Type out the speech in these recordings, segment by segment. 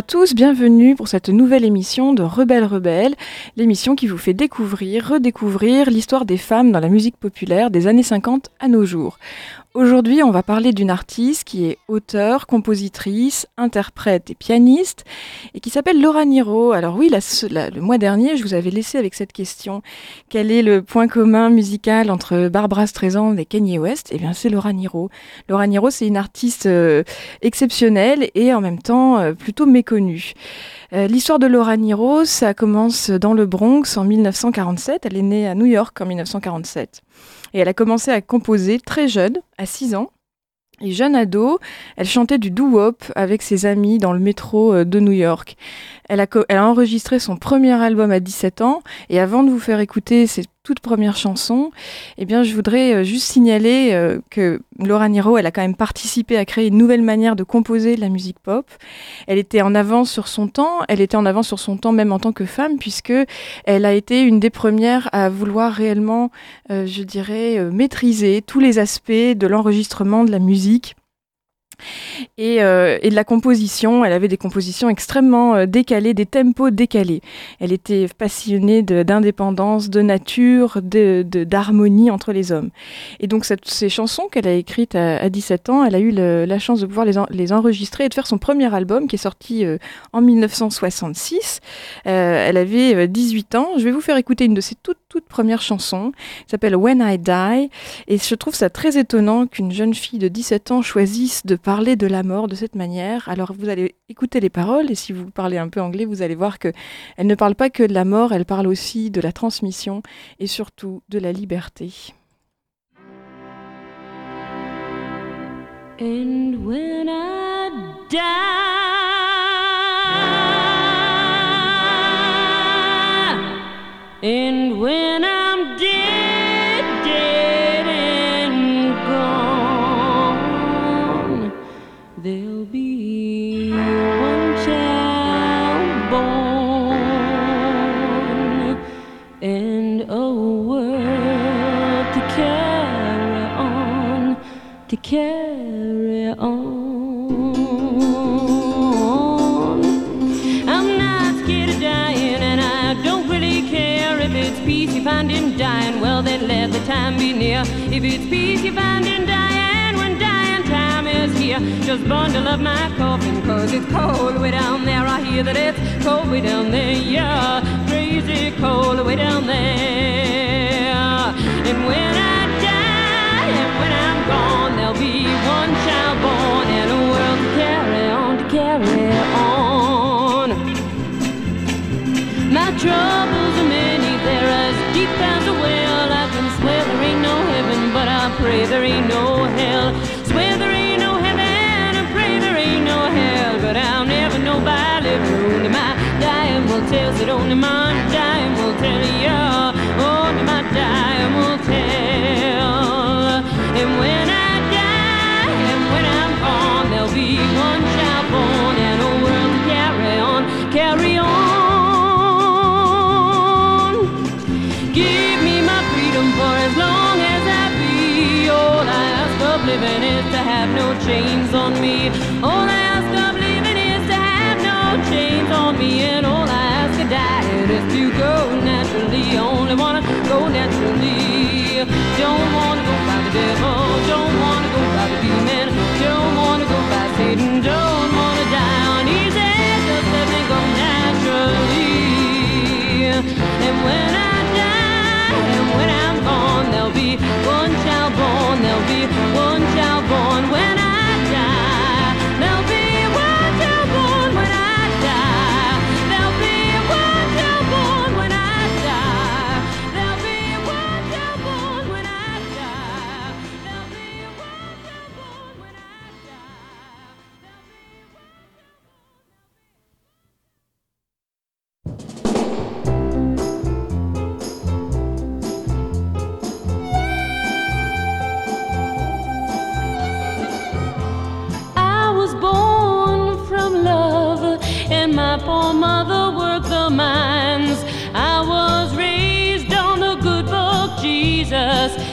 à tous, bienvenue pour cette nouvelle émission de Rebelle Rebelle, l'émission qui vous fait découvrir, redécouvrir l'histoire des femmes dans la musique populaire des années 50 à nos jours. Aujourd'hui, on va parler d'une artiste qui est auteure, compositrice, interprète et pianiste et qui s'appelle Laura Niro. Alors oui, le mois dernier, je vous avais laissé avec cette question. Quel est le point commun musical entre Barbara Streisand et Kanye West? Eh bien, c'est Laura Niro. Laura Niro, c'est une artiste euh, exceptionnelle et en même temps euh, plutôt méconnue. Euh, L'histoire de Laura Niro, ça commence dans le Bronx en 1947. Elle est née à New York en 1947. Et elle a commencé à composer très jeune, à 6 ans. Et jeune ado, elle chantait du doo-wop avec ses amis dans le métro euh, de New York. Elle a, enregistré son premier album à 17 ans. Et avant de vous faire écouter toutes premières chansons, eh bien, je voudrais euh, juste signaler euh, que Laura Niro, elle a quand même participé à créer une nouvelle manière de composer de la musique pop. Elle était en avance sur son temps. Elle était en avance sur son temps même en tant que femme, puisque elle a été une des premières à vouloir réellement, euh, je dirais, maîtriser tous les aspects de l'enregistrement de la musique. Et, euh, et de la composition, elle avait des compositions extrêmement euh, décalées, des tempos décalés. Elle était passionnée de- d'indépendance, de, nature, de- de- d'harmonie entre les hommes. Et donc ces chansons qu'elle a écrites à, à 17 ans, elle a eu la chance de pouvoir les, en- les enregistrer et de faire son premier album qui est sorti euh, en 1966. Euh, elle avait euh, 18 ans. Je vais vous faire écouter une de ses toutes, toutes premières chansons. Elle s'appelle When I Die. Et je trouve ça très étonnant qu'une jeune fille de 17 ans choisisse de parler de la mort de cette manière. Alors vous allez écouter les paroles et si vous parlez un peu anglais, vous allez voir que elle ne parle pas que de la mort, elle parle aussi de la transmission et surtout de la liberté. Carry on. I'm not scared of dying, and I don't really care if it's peace you find in dying. Well, then let the time be near. If it's peace you find in dying, when dying time is here, just bundle up my coffin, cause it's cold way down there. I hear that it's cold way down there, yeah, crazy cold way down there. Troubles are many, they're as deep as a well. I can swear there ain't no heaven, but I pray there ain't no hell. Swear there ain't no heaven, I pray there ain't no hell. But I'll never know by living. Only my dying will tell, said only my chains on me. All I ask of living is to have no chains on me. And all I ask of dying is to go naturally. Only wanna go naturally. Don't wanna go by the devil. Don't wanna go by the demon. Don't wanna go by Satan. Don't wanna die on easy. Just let me go naturally. And when I die, and when I'm gone, there'll be one Jesus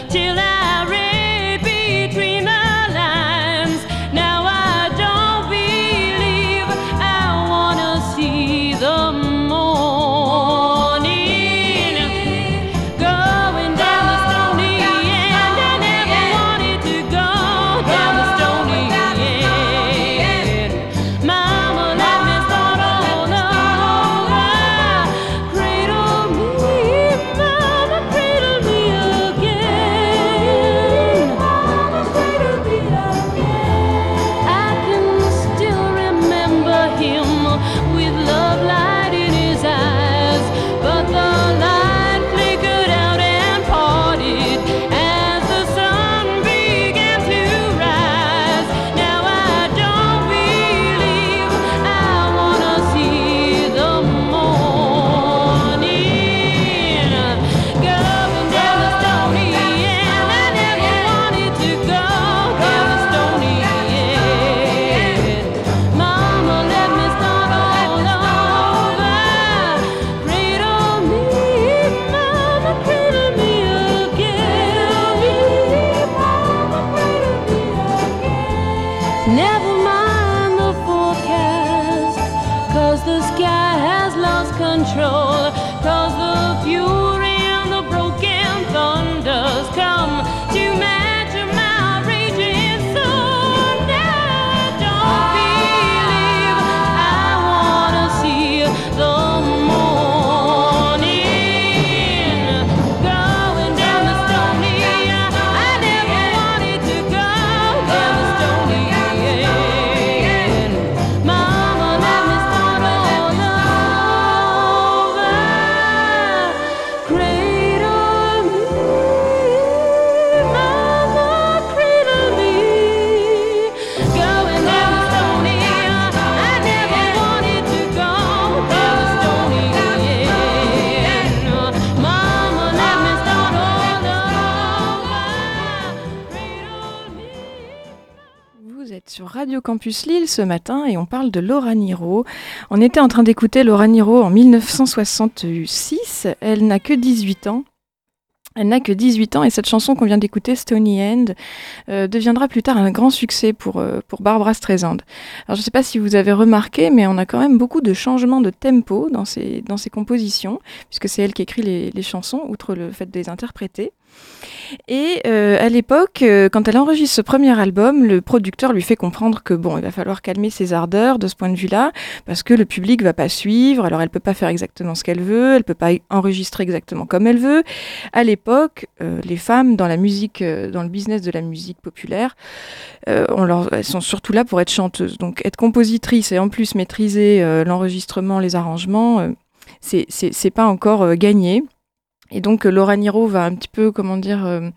Campus Lille ce matin et on parle de Laura Niro. On était en train d'écouter Laura Niro en 1966. Elle n'a que 18 ans. Elle n'a que 18 ans et cette chanson qu'on vient d'écouter, Stony End, euh, deviendra plus tard un grand succès pour, euh, Barbara Streisand. Alors je ne sais pas si vous avez remarqué, mais on a quand même beaucoup de changements de tempo dans ses, dans compositions, puisque c'est elle qui écrit les, les chansons, outre le fait de les interpréter. Et euh, à l'époque, euh, quand elle enregistre ce premier album, le producteur lui fait comprendre que bon, il va falloir calmer ses ardeurs de ce point de vue-là, parce que le public va pas suivre. Alors elle peut pas faire exactement ce qu'elle veut, elle peut pas enregistrer exactement comme elle veut. À l'époque, euh, les femmes dans la musique, dans le business de la musique populaire, elles sont surtout là pour être chanteuses. Donc être compositrice et en plus maîtriser l'enregistrement, les arrangements, c'est pas encore gagné. Et donc euh, Laura Niro va un petit peu, comment dire, euh,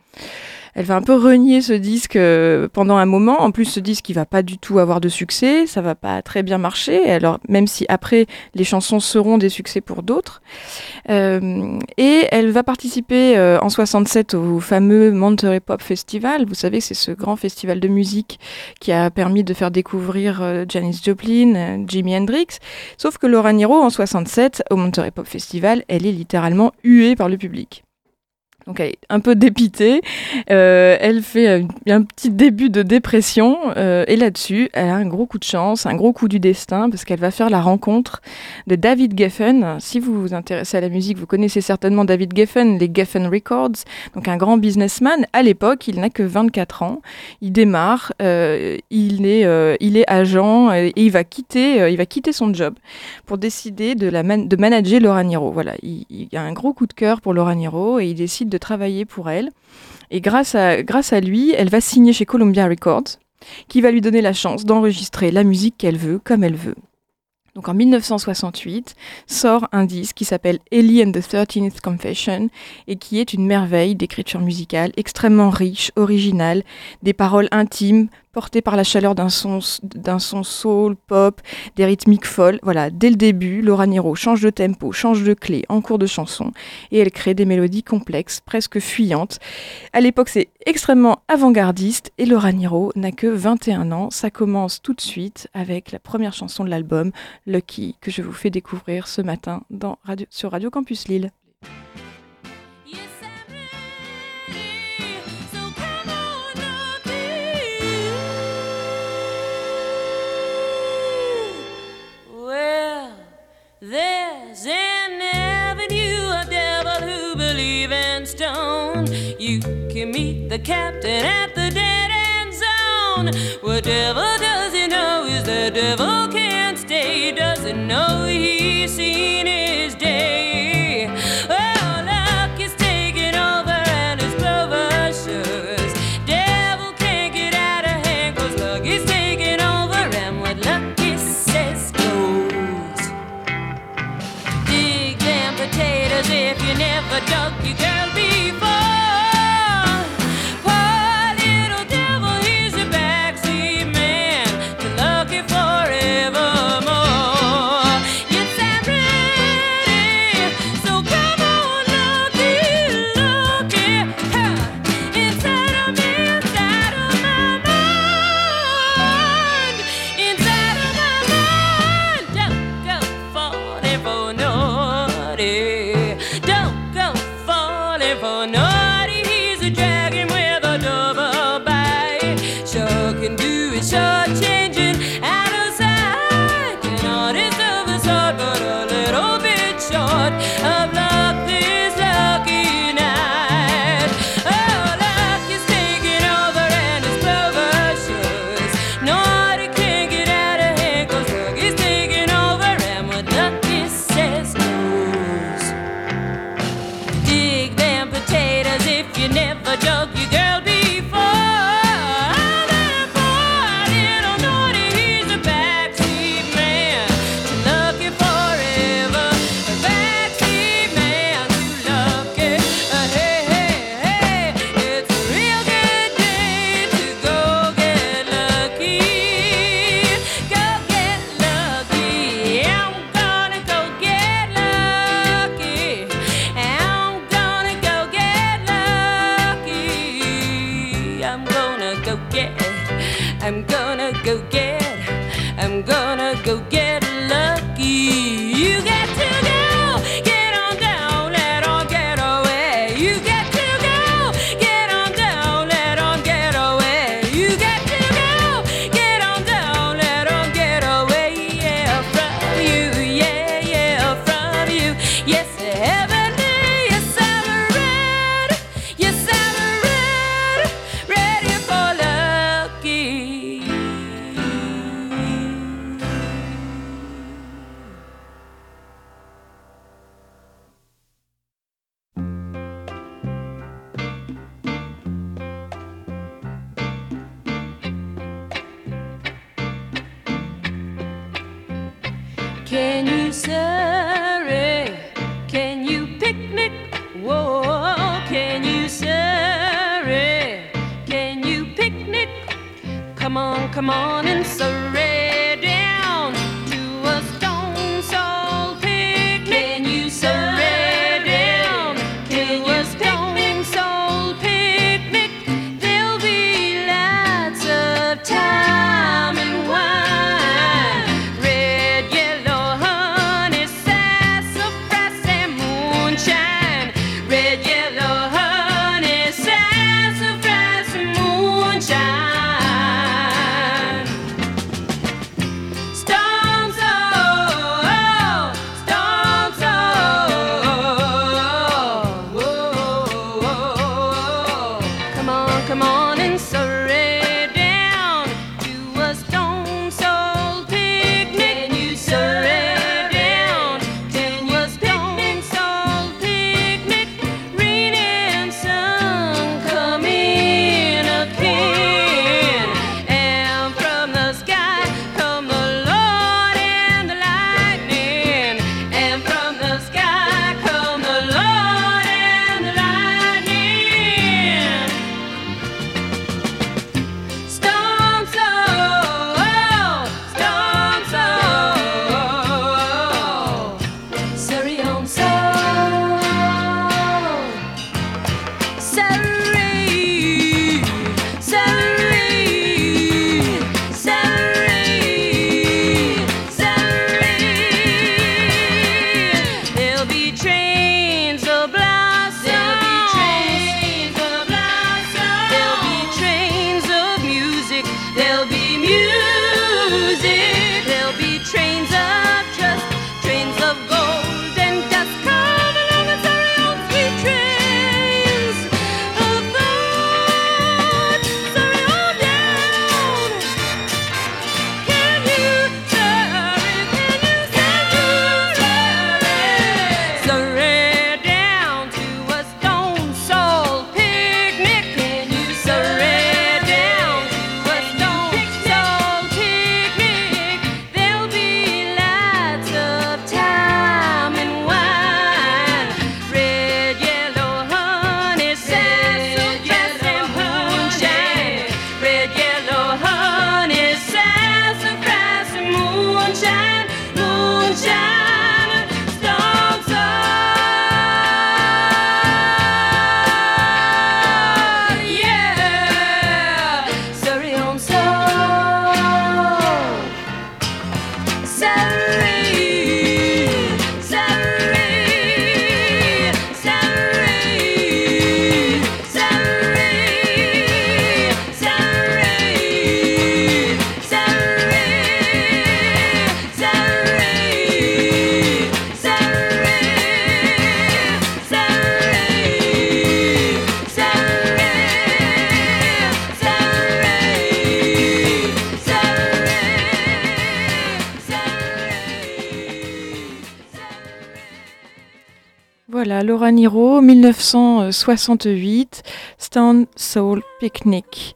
elle va un peu renier ce disque euh, pendant un moment. En plus, ce disque, il va pas du tout avoir de succès, ça va pas très bien marcher. Alors, même si après, les chansons seront des succès pour d'autres. Euh, et elle va participer euh, en 67 au fameux Monterey Pop Festival. Vous savez, c'est ce grand festival de musique qui a permis de faire découvrir euh, Janis Joplin, euh, Jimi Hendrix. Sauf que Laura Niro, en 67, au Monterey Pop Festival, elle est littéralement huée par le public. Donc elle est un peu dépitée, Euh, elle fait un, un petit début de dépression euh, et là-dessus, elle a un gros coup de chance, un gros coup du destin parce qu'elle va faire la rencontre de David Geffen. Si vous vous intéressez à la musique, vous connaissez certainement David Geffen, les Geffen Records, donc un grand businessman. À l'époque, il n'a que 24 ans, il démarre, euh, il, est, euh, agent et, il, va quitter, euh, son job pour décider de manager Laura Niro. Voilà, il, il a un gros coup de cœur pour Laura Niro et il décide de travailler pour elle. Et grâce à, grâce à lui, elle va signer chez Columbia Records, qui va lui donner la chance d'enregistrer la musique qu'elle veut, comme elle veut. Donc en 1968, sort un disque qui s'appelle Ellie and the 13th Confession et qui est une merveille d'écriture musicale extrêmement riche, originale, des paroles intimes portées par la chaleur d'un son, soul, pop, des rythmiques folles. Voilà, dès le début, Laura Niro change de tempo, change de clé en cours de chanson et elle crée des mélodies complexes, presque fuyantes. À l'époque, c'est extrêmement avant-gardiste et Laura Niro n'a que 21 ans. Ça commence tout de suite avec la première chanson de l'album, Lucky, que je vous fais découvrir ce matin sur Radio Campus Lille. There's an avenue of devil who believe in stone. You can meet the captain at the dead end zone. What devil doesn't know is the devil can't stay, doesn't know he's seen his day. I'm gonna go get lucky. You get Laura Niro, 1968, Stone Soul Picnic.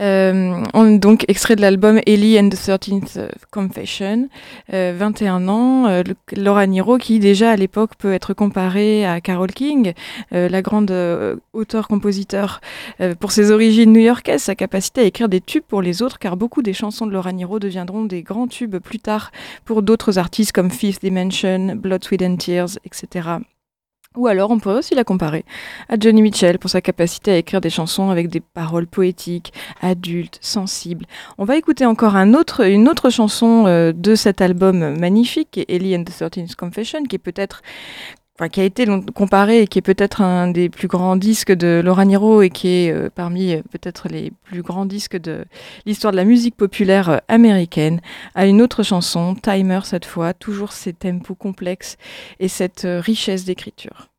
Euh, on, donc extrait de l'album Ellie and the 13th Confession, euh, 21 ans, euh, Laura Niro qui déjà à l'époque peut être comparée à Carole King, euh, la grande euh, auteur-compositeur euh, pour ses origines new-yorkaises, sa capacité à écrire des tubes pour les autres, car beaucoup des chansons de Laura Niro deviendront des grands tubes plus tard pour d'autres artistes comme Fifth Dimension, Blood, Sweat and Tears, etc. Ou alors on pourrait aussi la comparer à Johnny Mitchell pour sa capacité à écrire des chansons avec des paroles poétiques, adultes, sensibles. On va écouter encore un autre, une autre chanson euh, de cet album magnifique, Ellie and the 13th Confession, qui est peut-être Qui a été comparé et qui est peut-être un des plus grands disques de Laura Niro et qui est euh, parmi euh, peut-être les plus grands disques de l'histoire de la musique populaire euh, américaine, à une autre chanson, Timer cette fois, toujours ces tempos complexes et cette richesse d'écriture.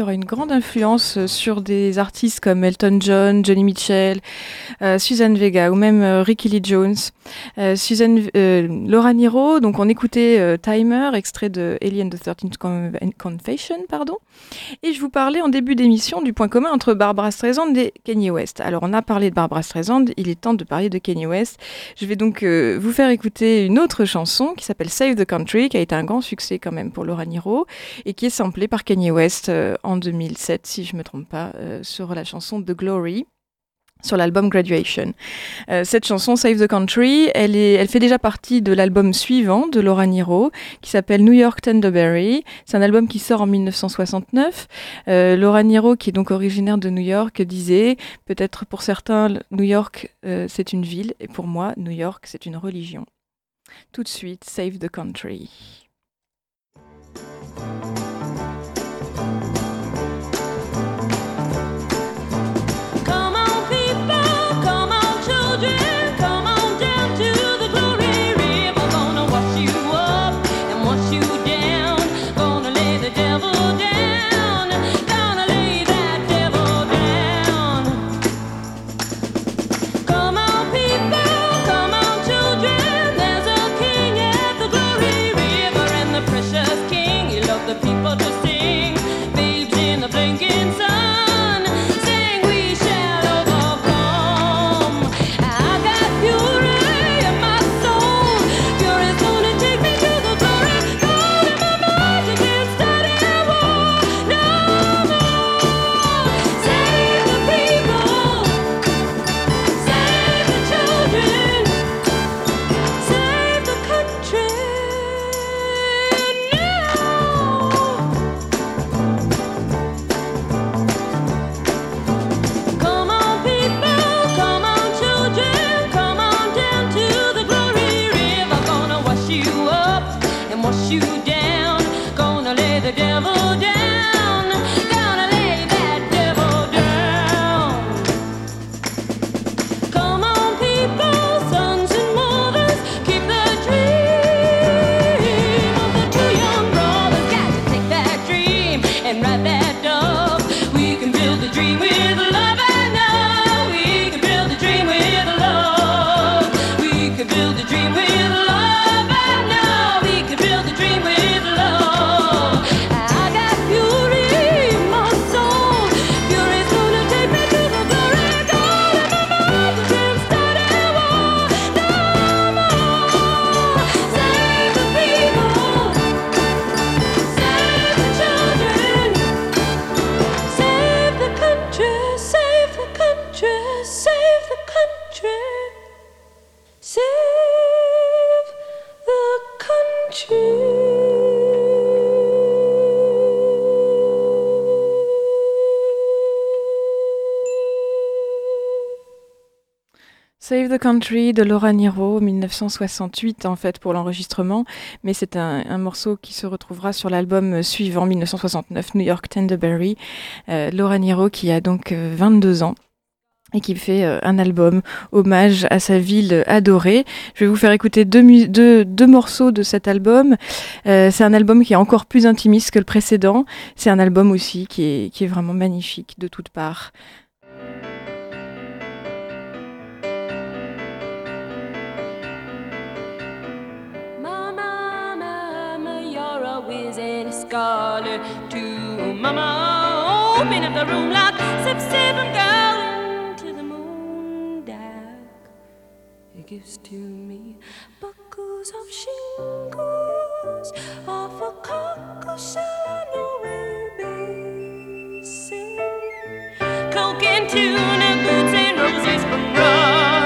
Aura une grande influence euh, sur des artistes comme Elton John, Johnny Mitchell, Suzanne Vega ou même euh, Ricky Lee Jones. Euh, Suzanne euh, Laura Niro, donc on écoutait euh, Timer, extrait de Alien the 13th Con- Confession, pardon. Et je vous parlais en début d'émission du point commun entre Barbara Streisand et Kanye West. Alors on a parlé de Barbara Streisand, il est temps de parler de Kanye West. Je vais donc euh, vous faire écouter une autre chanson qui s'appelle Save the Country, qui a été un grand succès quand même pour Laura Niro et qui est samplée par Kanye West euh, en 2007, si je me trompe pas, euh, sur la chanson The Glory. Sur l'album Graduation. Euh, cette chanson Save the Country, elle, est, elle fait déjà partie de l'album suivant de Laura Niro, qui s'appelle New York Tenderberry. C'est un album qui sort en 1969. Euh, Laura Niro, qui est donc originaire de New York, disait peut-être pour certains New York euh, c'est une ville et pour moi New York c'est une religion. Tout de suite, Save the Country. Country. De Laura Niro, 1968 en fait pour l'enregistrement, mais c'est un, morceau qui se retrouvera sur l'album suivant, 1969, New York Tenderberry. Euh, Laura Niro qui a donc euh, 22 ans et qui fait euh, un album hommage à sa ville adorée. Je vais vous faire écouter deux, morceaux de cet album. Euh, c'est un album qui est encore plus intimiste que le précédent. C'est un album aussi qui est, qui est vraiment magnifique de toutes parts. Scholar too. Mama, open up the room lock, sip, sip, I'm going to the moon dark. It gives to me buckles of shingles off a cockle sing. Coke and tuna, boots and roses from Russia.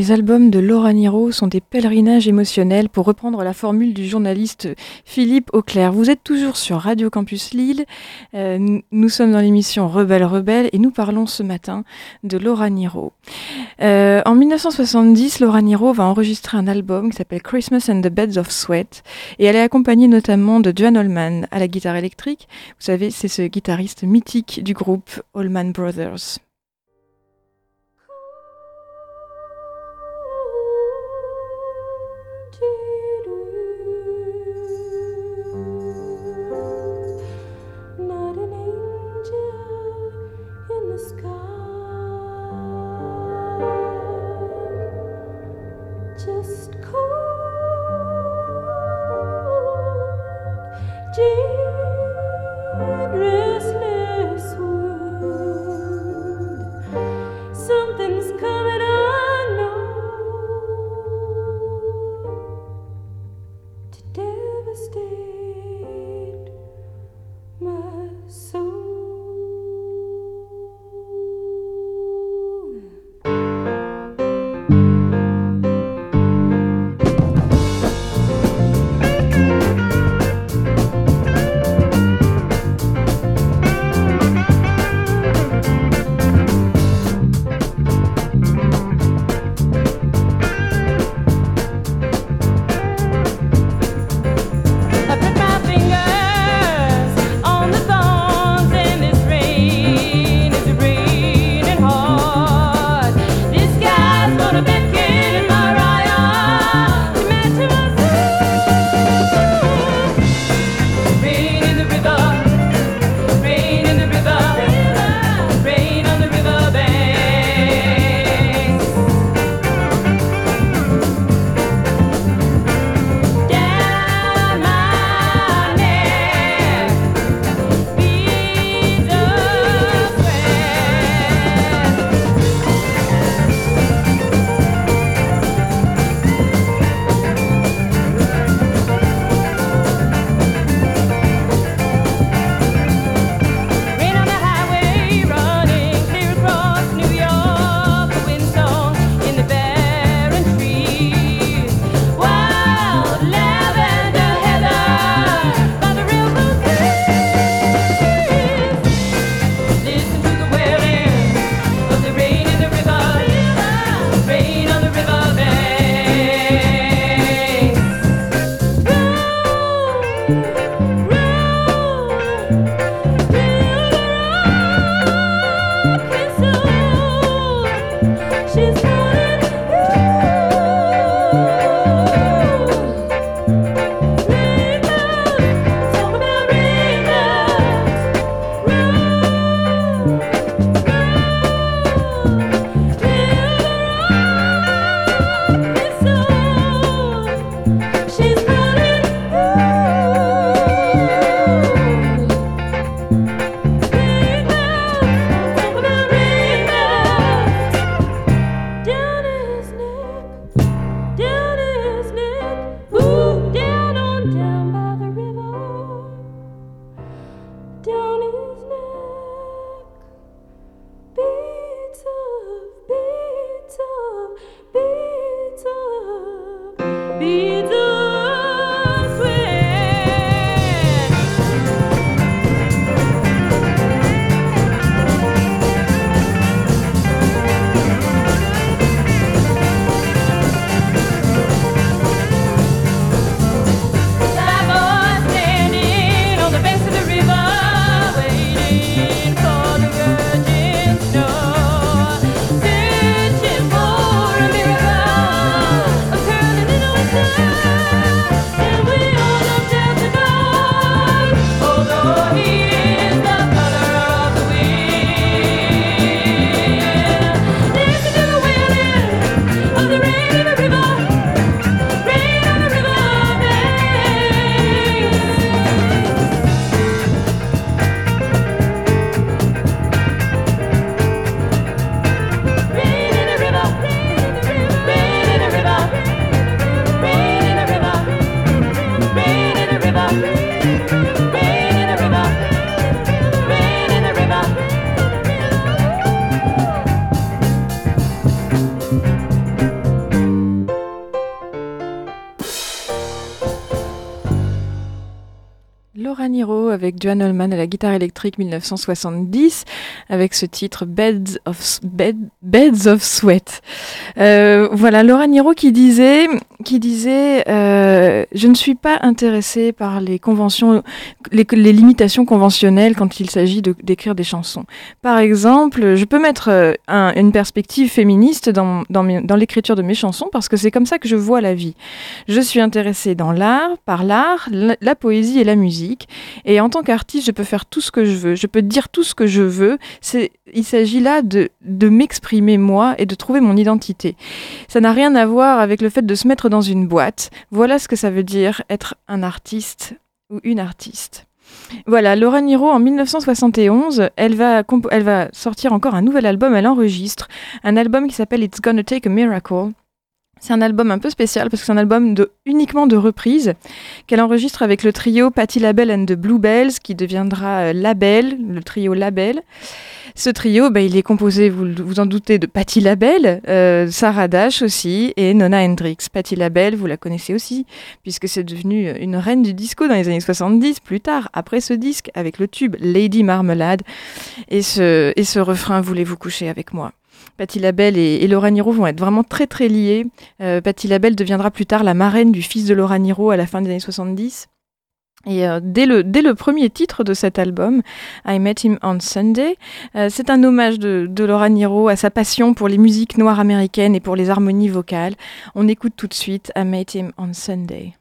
Les albums de Laura Niro sont des pèlerinages émotionnels pour reprendre la formule du journaliste Philippe Auclair. Vous êtes toujours sur Radio Campus Lille. Euh, nous sommes dans l'émission Rebelle Rebelle et nous parlons ce matin de Laura Niro. Euh, en 1970, Laura Niro va enregistrer un album qui s'appelle Christmas and the Beds of Sweat et elle est accompagnée notamment de John Allman à la guitare électrique. Vous savez, c'est ce guitariste mythique du groupe Allman Brothers. Avec Joan Allman à la guitare électrique 1970 avec ce titre Beds of, Beds of Sweat. Euh, voilà, Laura Niro qui disait, qui disait euh, Je ne suis pas intéressée par les conventions, les, limitations conventionnelles quand il s'agit d'écrire des chansons. Par exemple, je peux mettre euh, une perspective féministe dans, l'écriture de mes chansons parce que c'est comme ça que je vois la vie. Je suis intéressée dans l'art, par l'art, la poésie et la musique. Et en tant qu'artiste, je peux faire tout ce que je veux. Je peux dire tout ce que je veux. Il s'agit là de, de m'exprimer moi et de trouver mon identité. Ça n'a rien à voir avec le fait de se mettre dans une boîte. Voilà ce que ça veut dire être un artiste ou une artiste. Voilà, Laura Niro en 1971, elle va, elle va sortir encore un nouvel album, elle enregistre un album qui s'appelle It's Gonna Take a Miracle. C'est un album un peu spécial parce que c'est un album de, uniquement de reprises qu'elle enregistre avec le trio Patti LaBelle and the Bluebells qui deviendra euh, Label, le trio Label. Ce trio, bah, il est composé, vous vous en doutez, de Patti LaBelle, euh, Sarah Dash aussi et Nona Hendrix. Patti LaBelle, vous la connaissez aussi puisque c'est devenu une reine du disco dans les années 70 plus tard, après ce disque avec le tube Lady Marmelade et ce, et ce refrain Voulez-vous coucher avec moi? Patti Labelle et, Laura Niro vont être vraiment très très liés. Euh, Patti Labelle deviendra plus tard la marraine du fils de Laura Niro à la fin des années 70. Et euh, dès, le, premier titre de cet album, I Met Him on Sunday, euh, c'est un hommage de, de, Laura Niro à sa passion pour les musiques noires américaines et pour les harmonies vocales. On écoute tout de suite I Met Him on Sunday.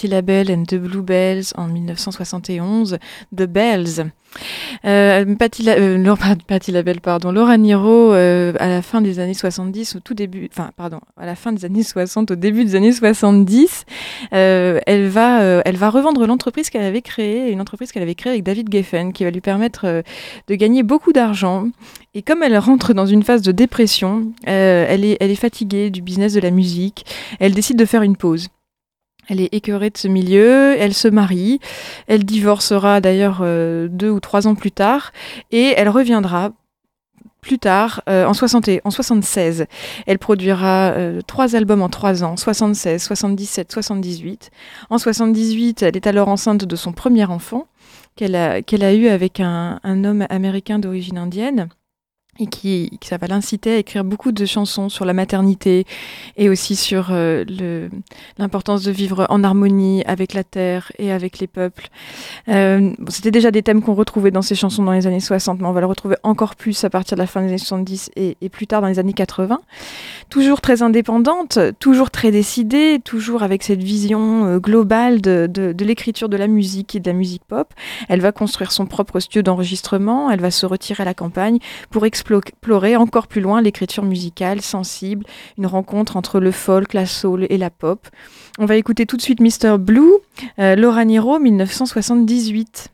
Patti LaBelle and The Bluebells en 1971, The Bells. Euh, euh, non, LaBelle, pardon, Laura Niro euh, à la fin des années 70, au tout début, enfin pardon, à la fin des années 60, au début des années 70, euh, elle va, euh, elle va revendre l'entreprise qu'elle avait créée, une entreprise qu'elle avait créée avec David Geffen, qui va lui permettre euh, de gagner beaucoup d'argent. Et comme elle rentre dans une phase de dépression, euh, elle, est, elle est fatiguée du business de la musique, elle décide de faire une pause. Elle est écœurée de ce milieu, elle se marie, elle divorcera d'ailleurs euh, deux ou trois ans plus tard, et elle reviendra plus tard, euh, en, 60 et- en 76. Elle produira euh, trois albums en trois ans, 76, 77, 78. En 78, elle est alors enceinte de son premier enfant, qu'elle a, eu avec un homme américain d'origine indienne et qui, ça va l'inciter à écrire beaucoup de chansons sur la maternité et aussi sur euh, l'importance de vivre en harmonie avec la terre et avec les peuples. Euh, C'était déjà des thèmes qu'on retrouvait dans ces chansons dans les années 60, mais on va le retrouver encore plus à partir de la fin des années 70 et, plus tard dans les années 80. Toujours très indépendante, toujours très décidée, toujours avec cette vision euh, globale de, l'écriture de la musique et de la musique pop. Elle va construire son propre studio d'enregistrement, elle va se retirer à la campagne pour explo- explorer encore plus loin l'écriture musicale sensible, une rencontre entre le folk, la soul et la pop. On va écouter tout de suite Mr. Blue, euh, Laura Niro, 1978.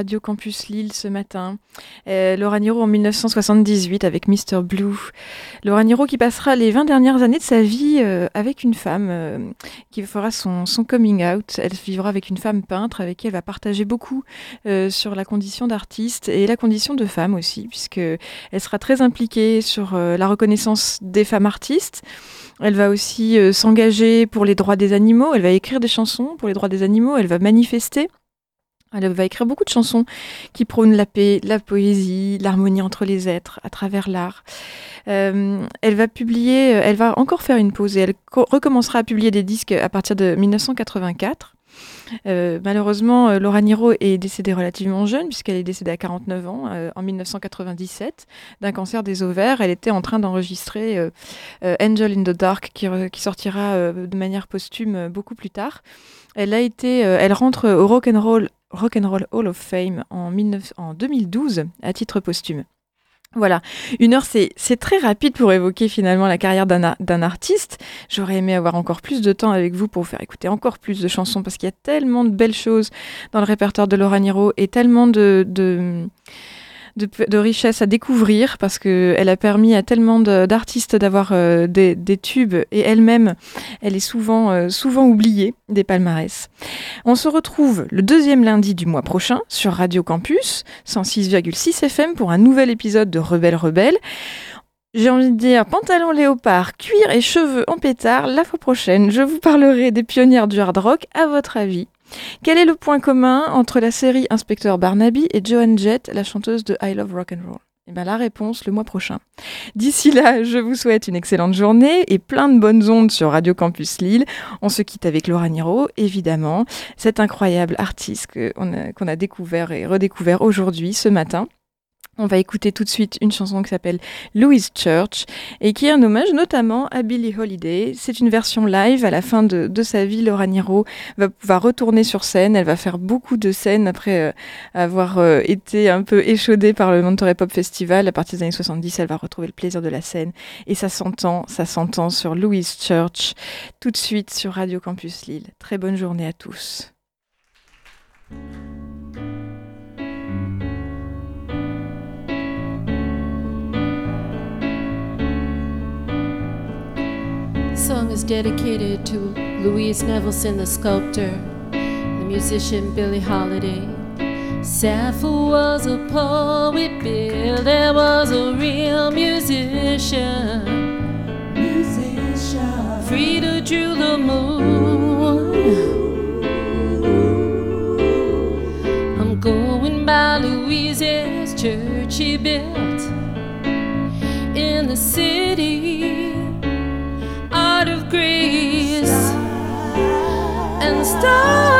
Radio Campus Lille ce matin. Euh, Laura Niro en 1978 avec Mr. Blue. Laura Niro qui passera les 20 dernières années de sa vie euh, avec une femme euh, qui fera son, son coming out. Elle vivra avec une femme peintre avec qui elle va partager beaucoup euh, sur la condition d'artiste et la condition de femme aussi, puisque elle sera très impliquée sur la reconnaissance des femmes artistes. Elle va aussi s'engager pour les droits des animaux. Elle va écrire des chansons pour les droits des animaux. Elle va manifester. Elle va écrire beaucoup de chansons qui prônent la paix, la poésie, l'harmonie entre les êtres à travers l'art. Euh, elle va publier, euh, elle va encore faire une pause et elle co- recommencera à publier des disques à partir de 1984. Euh, malheureusement, Laura Niro est décédée relativement jeune, puisqu'elle est décédée à 49 ans en 1997 d'un cancer des ovaires. Elle était en train d'enregistrer Angel in the Dark, qui, sortira de manière posthume beaucoup plus tard. Elle a été, elle rentre au Rock and Roll Rock and Roll Hall of Fame en, 19 en 2012 à titre posthume. Voilà, une heure c'est très rapide pour évoquer finalement la carrière d'un artiste. J'aurais aimé avoir encore plus de temps avec vous pour vous faire écouter encore plus de chansons parce qu'il y a tellement de belles choses dans le répertoire de Laura Niro et tellement de, de, de richesses à découvrir parce qu'elle a permis à tellement d'artistes d'avoir euh, des, des tubes et elle-même, elle est souvent, euh, souvent oubliée des palmarès. On se retrouve le deuxième lundi du mois prochain sur Radio Campus 106,6 FM pour un nouvel épisode de Rebelle Rebelle. J'ai envie de dire pantalon léopard, cuir et cheveux en pétard. La fois prochaine, je vous parlerai des pionnières du hard rock. À votre avis, quel est le point commun entre la série Inspecteur Barnaby et Joan Jett, la chanteuse de I Love Rock and Roll? Eh bien, la réponse le mois prochain. D'ici là, je vous souhaite une excellente journée et plein de bonnes ondes sur Radio Campus Lille. On se quitte avec Laura Niro, évidemment, cet incroyable artiste qu'on a découvert et redécouvert aujourd'hui, ce matin. On va écouter tout de suite une chanson qui s'appelle Louise Church et qui est un hommage notamment à Billie Holiday. C'est une version live à la fin de, sa vie. Laura Niro va, retourner sur scène. Elle va faire beaucoup de scènes après euh, avoir euh, été un peu échaudée par le Monterey Pop Festival. À partir des années 70, elle va retrouver le plaisir de la scène et ça s'entend, ça s'entend sur Louise Church tout de suite sur Radio Campus Lille. Très bonne journée à tous. Song is dedicated to Louise Nevelson, the sculptor, the musician Billie Holiday. Sappho was a poet, Bill, there was a real musician. Musician. Frida drew the moon. And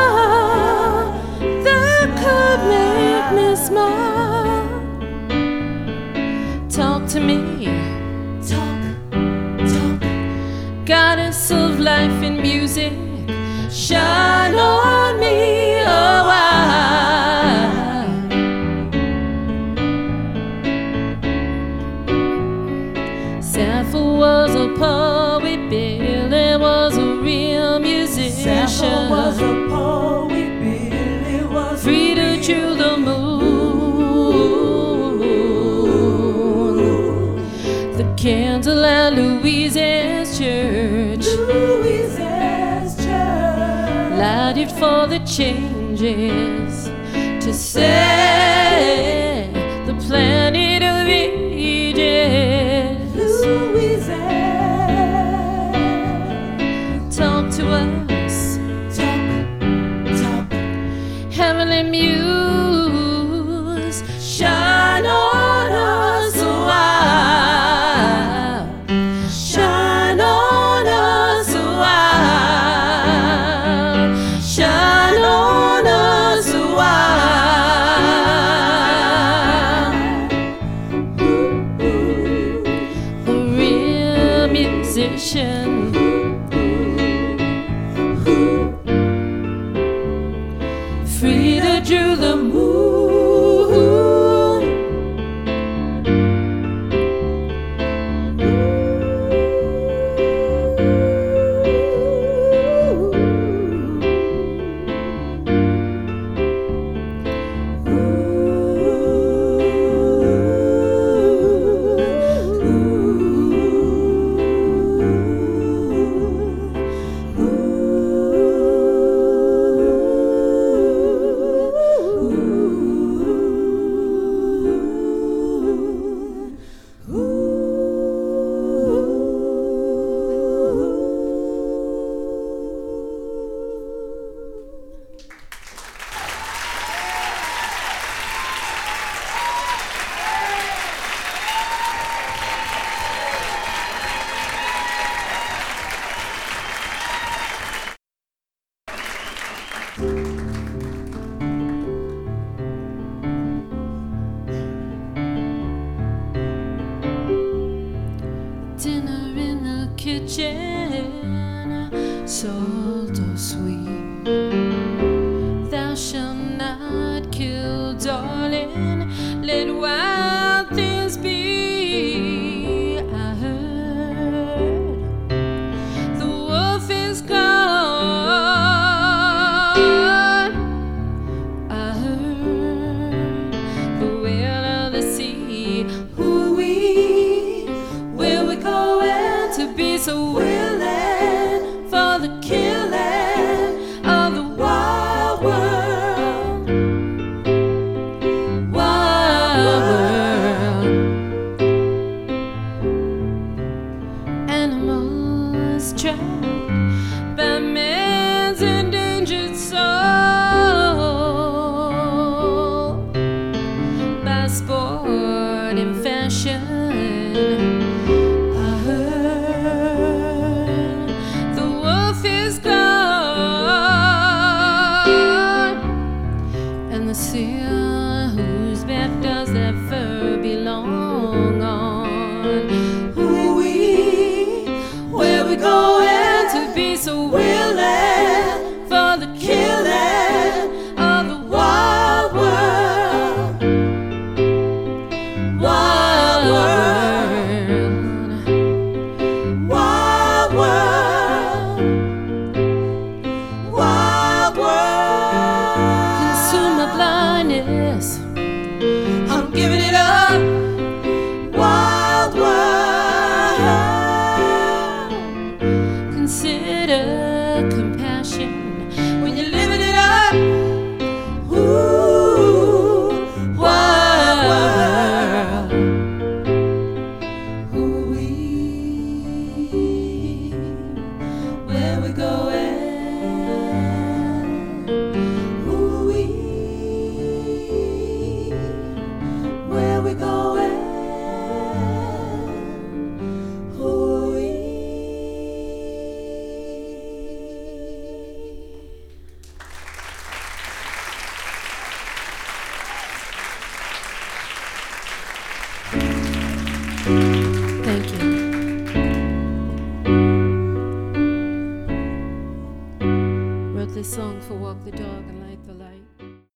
changes to set to the moon. is trapped by me.